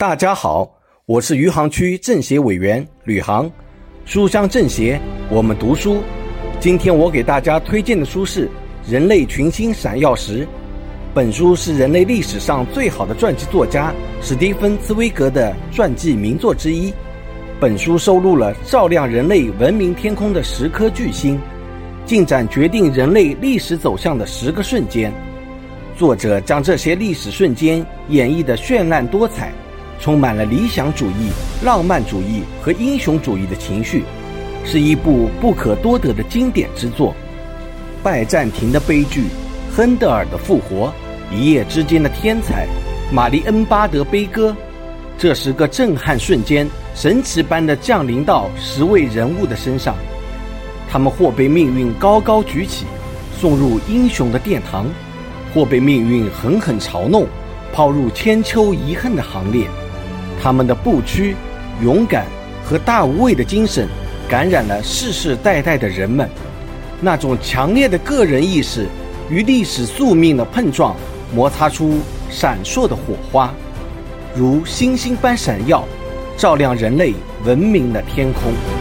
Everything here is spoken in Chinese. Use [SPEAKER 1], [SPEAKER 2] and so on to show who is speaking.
[SPEAKER 1] 大家好，我是余杭区政协委员吕航，书香政协，我们读书。今天我给大家推荐的书是《人类群星闪耀时》。本书是人类历史上最好的传记作家史蒂芬·茨威格的传记名作之一。本书收录了照亮人类文明天空的十颗巨星，进展决定人类历史走向的十个瞬间。作者将这些历史瞬间演绎的绚烂多彩。充满了理想主义、浪漫主义和英雄主义的情绪，是一部不可多得的经典之作。拜占庭的悲剧，亨德尔的复活，一夜之间的天才，玛丽恩巴德悲歌，这十个震撼瞬间，神奇般的降临到十位人物的身上。他们或被命运高高举起，送入英雄的殿堂，或被命运狠狠嘲弄，抛入千秋遗恨的行列。他们的不屈、勇敢和大无畏的精神，感染了世世代代的人们。那种强烈的个人意识与历史宿命的碰撞，摩擦出闪烁的火花，如星星般闪耀，照亮人类文明的天空。